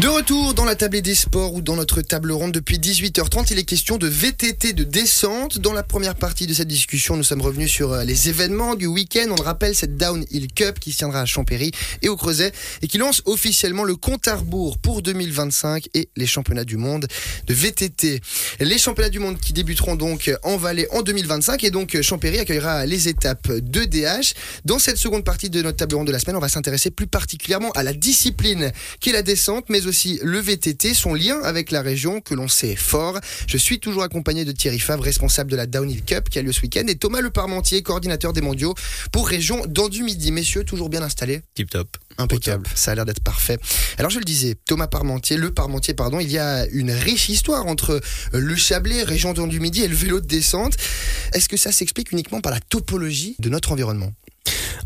De retour dans la table des sports ou dans notre table ronde depuis 18h30, il est question de VTT de descente. Dans la première partie de cette discussion, nous sommes revenus sur euh, les événements du week-end. On le rappelle, cette Downhill Cup qui se tiendra à Champéry et au Creuset et qui lance officiellement le compte à rebours pour 2025 et les championnats du monde de VTT. Les championnats du monde qui débuteront donc en Valais en 2025 et donc Champéry accueillera les étapes de DH. Dans cette seconde partie de notre table ronde de la semaine, on va s'intéresser plus particulièrement à la discipline qui est la descente, mais aussi le VTT, son lien avec la région que l'on sait fort. Je suis toujours accompagné de Thierry Favre, responsable de la Downhill Cup qui a lieu ce week-end, et Thomas Le Parmentier, coordinateur des mondiaux pour région d'Andu Midi. Messieurs, toujours bien installés Tip top. Impeccable, ça a l'air d'être parfait. Alors je le disais, Thomas Parmentier, le Parmentier, pardon, il y a une riche histoire entre le Chablais, région d'Andu Midi, et le vélo de descente. Est-ce que ça s'explique uniquement par la topologie de notre environnement?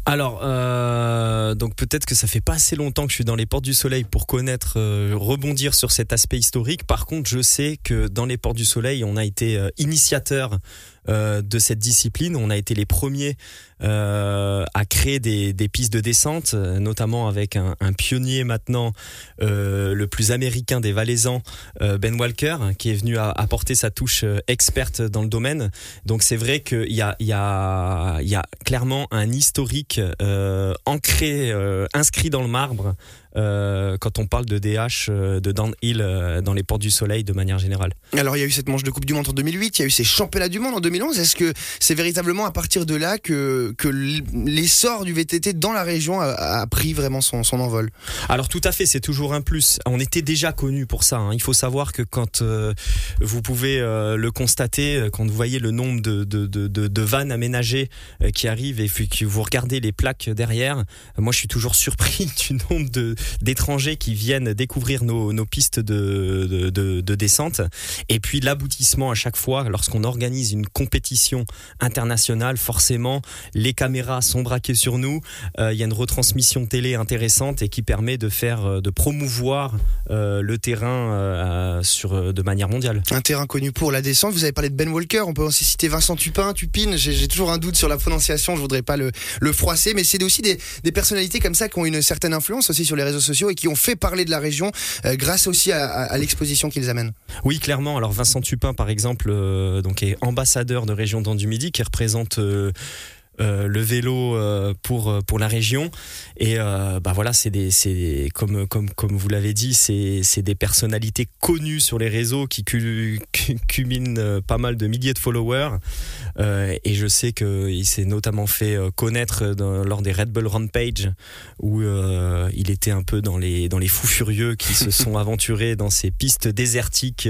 Alors, euh, donc peut-être que ça fait pas assez longtemps que je suis dans les Portes du Soleil pour connaître, euh, rebondir sur cet aspect historique. Par contre, je sais que dans les Portes du Soleil, on a été euh, initiateur euh, de cette discipline. On a été les premiers euh, à créer des, des, pistes de descente, notamment avec un, un pionnier maintenant, euh, le plus américain des Valaisans, Ben Walker, qui est venu apporter sa touche experte dans le domaine. Donc c'est vrai qu'il y a, y, a, y a clairement un historique ancré, inscrit dans le marbre euh, quand on parle de DH, euh, de downhill euh, dans les portes du soleil de manière générale. Alors il y a eu cette manche de Coupe du Monde en 2008, il y a eu ces championnats du monde en 2011. Est-ce que c'est véritablement à partir de là que, que l'essor du VTT dans la région a, a pris vraiment son, son, envol? Alors tout à fait, c'est toujours un plus. On était déjà connu pour ça. Hein. Il faut savoir que quand euh, vous pouvez euh, le constater, quand vous voyez le nombre de, de, de, de vannes aménagées qui arrivent et que vous regardez les plaques derrière, moi je suis toujours surpris du nombre de, d'étrangers qui viennent découvrir nos, nos pistes de, de, de, de, descente. Et puis l'aboutissement à chaque fois, lorsqu'on organise une compétition internationale, forcément, les caméras sont braquées sur nous. Euh, il y a une retransmission télé intéressante et qui permet de faire, euh, de promouvoir euh, le terrain sur, de manière mondiale. Un terrain connu pour la descente. Vous avez parlé de Ben Walker. On peut aussi citer Vincent Tupin, Tupin. J'ai toujours un doute sur la prononciation. Je voudrais pas le, le froisser, mais c'est aussi des, des personnalités comme ça qui ont une certaine influence aussi sur les réseaux sociaux et qui ont fait parler de la région euh, grâce aussi à, l'exposition qu'ils amènent. Oui, clairement. Alors Vincent Tupin, par exemple, euh, donc est ambassadeur de région d'Andu-Midi, qui représente euh, le vélo pour pour la région et bah voilà c'est des c'est comme comme comme vous l'avez dit c'est c'est des personnalités connues sur les réseaux qui cumulent pas mal de milliers de followers et je sais que il s'est notamment fait connaître dans, lors des Red Bull Rampage où il était un peu dans les dans les fous furieux qui se sont aventurés dans ces pistes désertiques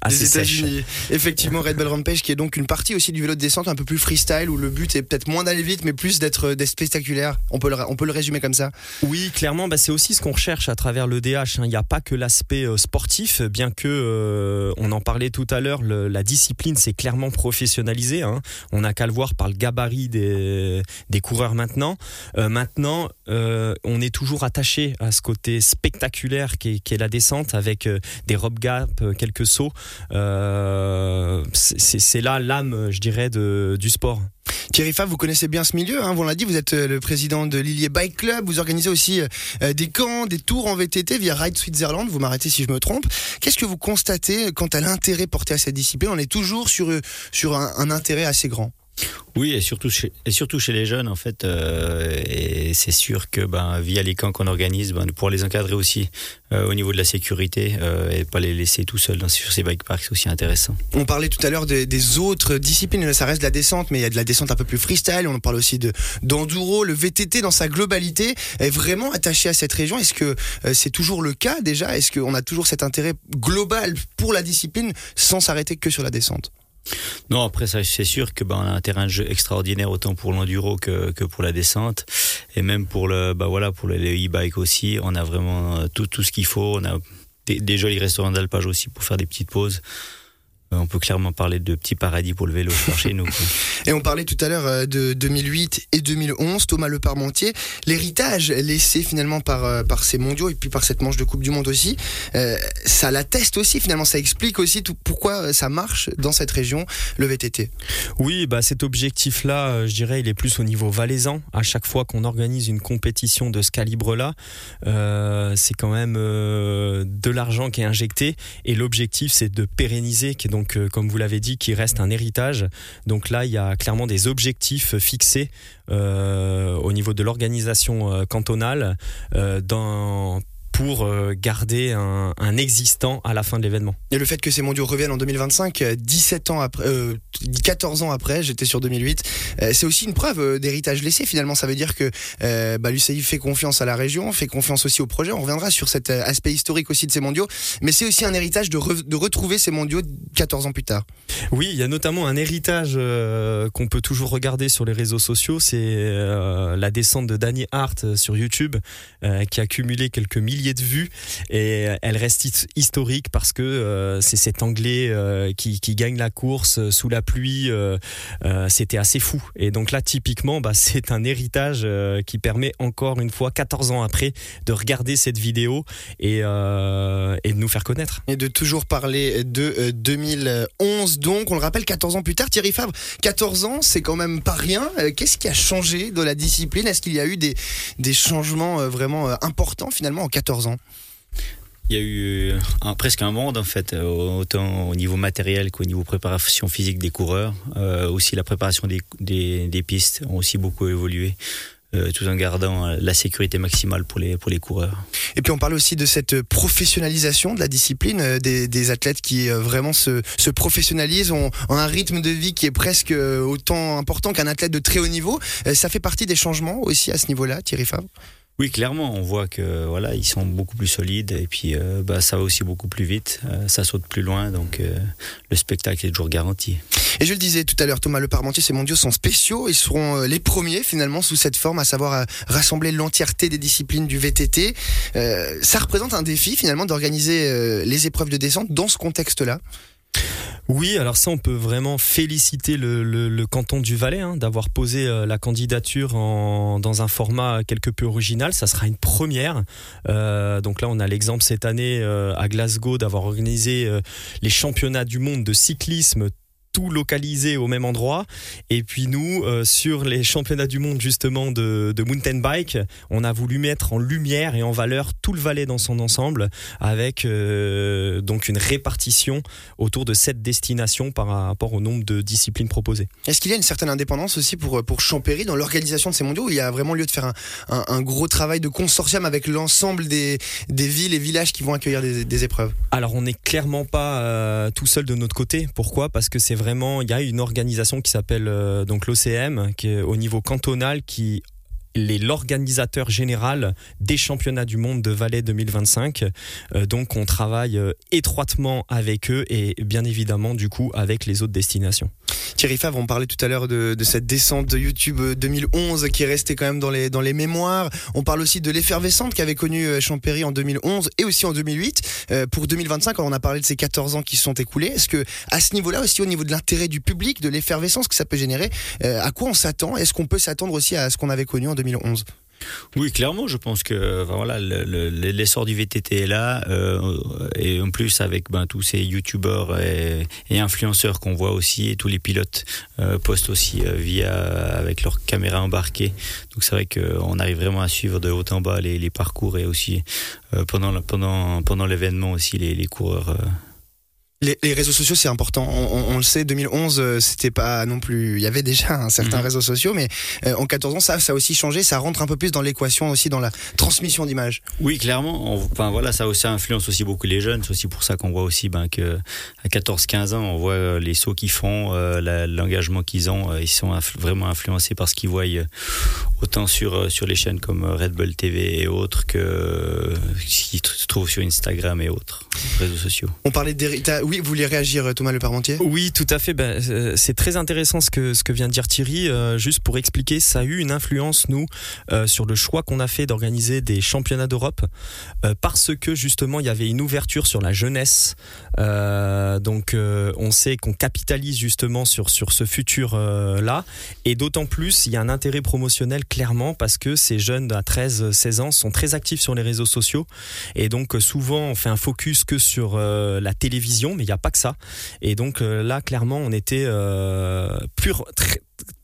assez États-Unis effectivement Red Bull Rampage qui est donc une partie aussi du vélo de descente un peu plus freestyle où le but est peut-être moins d'aller vite, mais plus d'être spectaculaire. On peut, le, on peut le résumer comme ça. Oui, clairement, bah, c'est aussi ce qu'on recherche à travers le DH. Hein. Il n'y a pas que l'aspect euh, sportif, bien que euh, on en parlait tout à l'heure, la discipline s'est clairement professionnalisée. Hein. On n'a qu'à le voir par le gabarit des, coureurs maintenant. Euh, maintenant, euh, on est toujours attaché à ce côté spectaculaire qui est, qui est la descente avec euh, des rope gap, quelques sauts. c'est là l'âme, je dirais, du sport. Thierry Favre, vous connaissez bien ce milieu, hein, vous l'a dit, vous êtes le président de Lillier Bike Club, vous organisez aussi euh, des camps, des tours en VTT via Ride Switzerland, vous m'arrêtez si je me trompe. Qu'est-ce que vous constatez quant à l'intérêt porté à cette discipline? On est toujours sur, sur un intérêt assez grand. Oui, et surtout chez, et surtout chez les jeunes, en fait. Euh, et c'est sûr que ben, via les camps qu'on organise, ben, pour les encadrer aussi euh, au niveau de la sécurité euh, et pas les laisser tout seuls dans, sur ces bike parks, c'est aussi intéressant. On parlait tout à l'heure des, autres disciplines. Ça reste de la descente, mais il y a de la descente un peu plus freestyle. On parle aussi de d'enduro. Le VTT, dans sa globalité, est vraiment attaché à cette région. Est-ce que c'est toujours le cas déjà? Est-ce qu'on a toujours cet intérêt global pour la discipline sans s'arrêter que sur la descente? Non, après ça, c'est sûr que ben, on a un terrain de jeu extraordinaire autant pour l'enduro que, que pour la descente et même pour le bah voilà pour le e-bike aussi. On a vraiment tout tout ce qu'il faut. On a des jolis restaurants d'alpage aussi pour faire des petites pauses. On peut clairement parler de petit paradis pour le vélo chez nous. Et on parlait tout à l'heure euh, de 2008 et 2011, Thomas Le Parmentier, l'héritage laissé finalement par, euh, par ces mondiaux et puis par cette manche de Coupe du Monde aussi, euh, ça l'atteste aussi finalement, ça explique aussi tout pourquoi ça marche dans cette région, le VTT. Oui, bah cet objectif-là, je dirais, il est plus au niveau valaisan. À chaque fois qu'on organise une compétition de ce calibre-là, c'est quand même de l'argent qui est injecté et l'objectif c'est de pérenniser, qui est donc, comme vous l'avez dit, qui reste un héritage. Donc là, il y a clairement des objectifs fixés euh, au niveau de l'organisation euh, cantonale euh, dans pour euh, garder un, existant à la fin de l'événement. Et le fait que ces mondiaux reviennent en 2025, 17 euh, ans après, 14 euh, ans après, j'étais sur 2008, c'est aussi une preuve d'héritage laissé finalement. Ça veut dire que bah, l'UCI fait confiance à la région, fait confiance aussi au projet. On reviendra sur cet aspect historique aussi de ces mondiaux, mais c'est aussi un héritage de, de, retrouver ces mondiaux 14 ans plus tard. Oui, il y a notamment un héritage qu'on peut toujours regarder sur les réseaux sociaux, c'est la descente de Danny Hart sur YouTube, qui a cumulé quelques milliers de vues et elle reste historique parce que euh, c'est cet Anglais euh, qui, gagne la course euh, sous la pluie. C'était assez fou. Et donc là, typiquement, bah, c'est un héritage qui permet encore une fois, 14 ans après, de regarder cette vidéo et, et de nous faire connaître. Et de toujours parler de 2011. Donc, on le rappelle, 14 ans plus tard, Thierry Favre, 14 ans, c'est quand même pas rien. Qu'est-ce qui a changé de la discipline? Est-ce qu'il y a eu des, des changements vraiment importants finalement en 14 ans il y a eu un, presque un monde en fait, euh, autant au niveau matériel qu'au niveau préparation physique des coureurs. Euh, aussi la préparation des, des, pistes ont aussi beaucoup évolué. Euh, tout en gardant la sécurité maximale pour les, pour les coureurs. Et puis on parle aussi de cette professionnalisation de la discipline, des, des athlètes qui vraiment se, se professionnalisent, ont, ont, un rythme de vie qui est presque autant important qu'un athlète de très haut niveau. ça fait partie des changements aussi à ce niveau-là, Thierry Favre? Oui, clairement, on voit que voilà, ils sont beaucoup plus solides et puis euh, bah, ça va aussi beaucoup plus vite, euh, ça saute plus loin, donc euh, le spectacle est toujours garanti. Et je le disais tout à l'heure, Thomas Le Parmentier, ces mondiaux sont spéciaux, ils seront les premiers finalement sous cette forme, à savoir rassembler l'entièreté des disciplines du VTT. ça représente un défi finalement d'organiser les épreuves de descente dans ce contexte-là? Oui, alors ça, on peut vraiment féliciter le, canton du Valais hein, d'avoir posé euh, la candidature dans un format quelque peu original. Ça sera une première. Euh, donc là, on a l'exemple cette année euh, à Glasgow d'avoir organisé les championnats du monde de cyclisme tout localisé au même endroit. Et puis nous, euh, sur les championnats du monde justement de, de, mountain bike, on a voulu mettre en lumière et en valeur tout le Valais dans son ensemble, avec euh, donc une répartition autour de cette destination par rapport au nombre de disciplines proposées. Est-ce qu'il y a une certaine indépendance aussi pour pour Champéry dans l'organisation de ces mondiaux où il y a vraiment lieu de faire un, un, gros travail de consortium avec l'ensemble des, des villes et villages qui vont accueillir des, des épreuves? Alors on n'est clairement pas euh, tout seul de notre côté. Pourquoi? Parce que c'est il y a une organisation qui s'appelle euh, donc l'OCM, qui est au niveau cantonal, qui l'organisateur général des championnats du monde de Valais 2025. Euh, donc on travaille euh, étroitement avec eux et bien évidemment du coup avec les autres destinations. Thierry Favre, on parlait tout à l'heure de, cette descente de YouTube 2011 qui est restée quand même dans les, dans les mémoires. On parle aussi de l'effervescente qu'avait connue euh, Champéry en 2011 et aussi en 2008. pour 2025, on a parlé de ces 14 ans qui se sont écoulés. Est-ce que à ce niveau-là aussi, au niveau de l'intérêt du public, de l'effervescence que ça peut générer, à quoi on s'attend? Est-ce qu'on peut s'attendre aussi à ce qu'on avait connu en 2011 oui, clairement, je pense que voilà, l'essor du VTT est là, euh, et en plus avec ben, tous ces youtubeurs et, influenceurs qu'on voit aussi, et tous les pilotes euh, postent aussi euh, via avec leur caméra embarquée. Donc c'est vrai qu'on arrive vraiment à suivre de haut en bas les, parcours et aussi pendant pendant pendant l'événement aussi les, les coureurs les, les, réseaux sociaux, c'est important. On, on, le sait, 2011, euh, c'était pas non plus. Il y avait déjà un certain mhm. réseaux sociaux, mais euh, en 14 ans, ça, ça a aussi changé. Ça rentre un peu plus dans l'équation aussi, dans la transmission d'images. Oui, clairement. enfin voilà, ça aussi influence aussi beaucoup les jeunes. C'est aussi pour ça qu'on voit aussi ben, que à 14-15 ans, on voit euh, les sauts qu'ils font, l'engagement qu'ils ont. ils sont vraiment influencés par ce qu'ils voient autant sur sur les chaînes comme Red Bull TV et autres que ce qu'ils trouvent sur Instagram et autres réseaux sociaux. On parlait d'héritage Oui, vous voulez réagir, Thomas Le Parmentier? Oui, tout à fait. Ben, euh, c'est très intéressant ce que, vient de dire Thierry. Euh, juste pour expliquer, ça a eu une influence, nous, euh, sur le choix qu'on a fait d'organiser des championnats d'Europe, parce que justement, il y avait une ouverture sur la jeunesse. donc, on sait qu'on capitalise justement sur, sur ce futur-là. et d'autant plus, il y a un intérêt promotionnel, clairement, parce que ces jeunes à 13, 16 ans sont très actifs sur les réseaux sociaux. Et donc, souvent, on fait un focus que sur la télévision, mais il n'y a pas que ça. Et donc euh, là, clairement, on était euh, pur,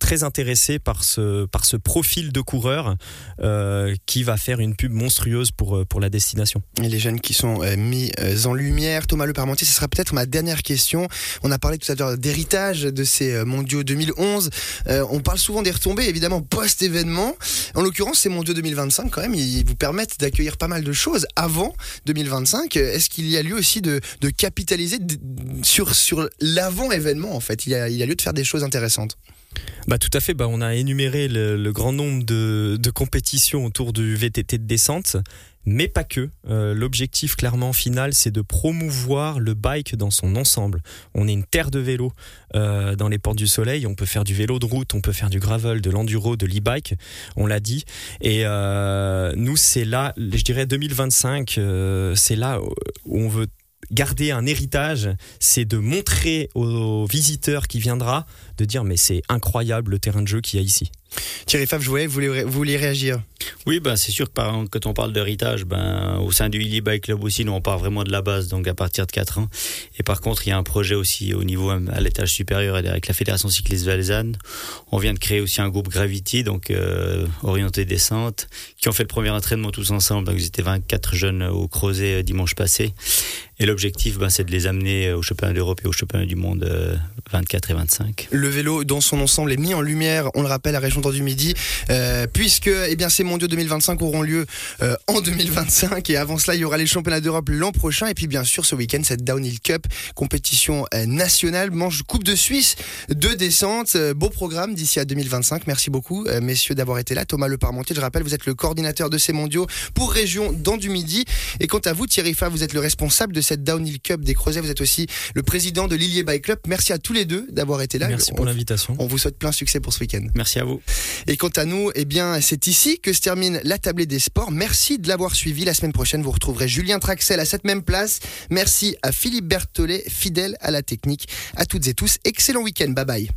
très intéressé par ce, par ce profil de coureur euh, qui va faire une pub monstrueuse pour, euh, pour la destination. Et les jeunes qui sont euh, mis en lumière, Thomas Le Parmentier, ce sera peut-être ma dernière question. On a parlé tout à l'heure d'héritage de ces mondiaux 2011. on parle souvent des retombées, évidemment, post-événement. En l'occurrence, ces mondiaux 2025, quand même, ils vous permettent d'accueillir pas mal de choses avant 2025. Est-ce qu'il y a lieu aussi de, de capitaliser sur, sur l'avant-événement, en fait? Il y, a, il y a lieu de faire des choses intéressantes bah tout à fait. Bah on a énuméré le, grand nombre de, compétitions autour du VTT de descente, mais pas que. Euh, l'objectif clairement final, c'est de promouvoir le bike dans son ensemble. On est une terre de vélo euh, dans les portes du Soleil. On peut faire du vélo de route, on peut faire du gravel, de l'enduro, de l'e-bike. On l'a dit. Et euh, nous, c'est là, je dirais 2025, c'est là où on veut garder un héritage, c'est de montrer aux visiteurs qui viendra, de dire mais c'est incroyable le terrain de jeu qu'il y a ici. Thierry Favre, vous voulez réagir? Oui, ben, c'est sûr que par, quand on parle d'héritage, ben, au sein du Illy Bike Club aussi, nous, on part vraiment de la base, donc à partir de 4 ans. Et par contre, il y a un projet aussi au niveau, à l'étage supérieur, avec la Fédération Cycliste Valaisanne. On vient de créer aussi un groupe Gravity, donc euh, orienté descente, qui ont fait le premier entraînement tous ensemble. Donc, ils étaient 24 jeunes au Crozet euh, dimanche passé. Et l'objectif, ben, c'est de les amener au championnat d'Europe et au championnat du monde 24 euh, et 25. Le vélo, dans son ensemble, est mis en lumière, on le rappelle, à Région du Midi, puisque eh bien, c'est mon 2025 auront lieu euh, en 2025 et avant cela il y aura les championnats d'Europe l'an prochain et puis bien sûr ce week-end cette Downhill Cup compétition euh, nationale manche Coupe de Suisse de descente euh, beau programme d'ici à 2025 merci beaucoup messieurs d'avoir été là. Thomas Le Parmentier je rappelle vous êtes le coordinateur de ces mondiaux pour région dans du Midi et quant à vous Thierry Fa vous êtes le responsable de cette Downhill Cup des Creusets vous êtes aussi le président de l'Illier Bike Club. Merci à tous les deux d'avoir été là. Merci pour l'invitation on vous souhaite plein succès pour ce week-end merci à vous et quant à nous eh bien c'est ici que se termine la tablée des sports. Merci de l'avoir suivi. La semaine prochaine, vous retrouverez Julien Traxel à cette même place. Merci à Philippe Berthollet, fidèle à la technique. À toutes et tous, excellent week-end. Bye bye.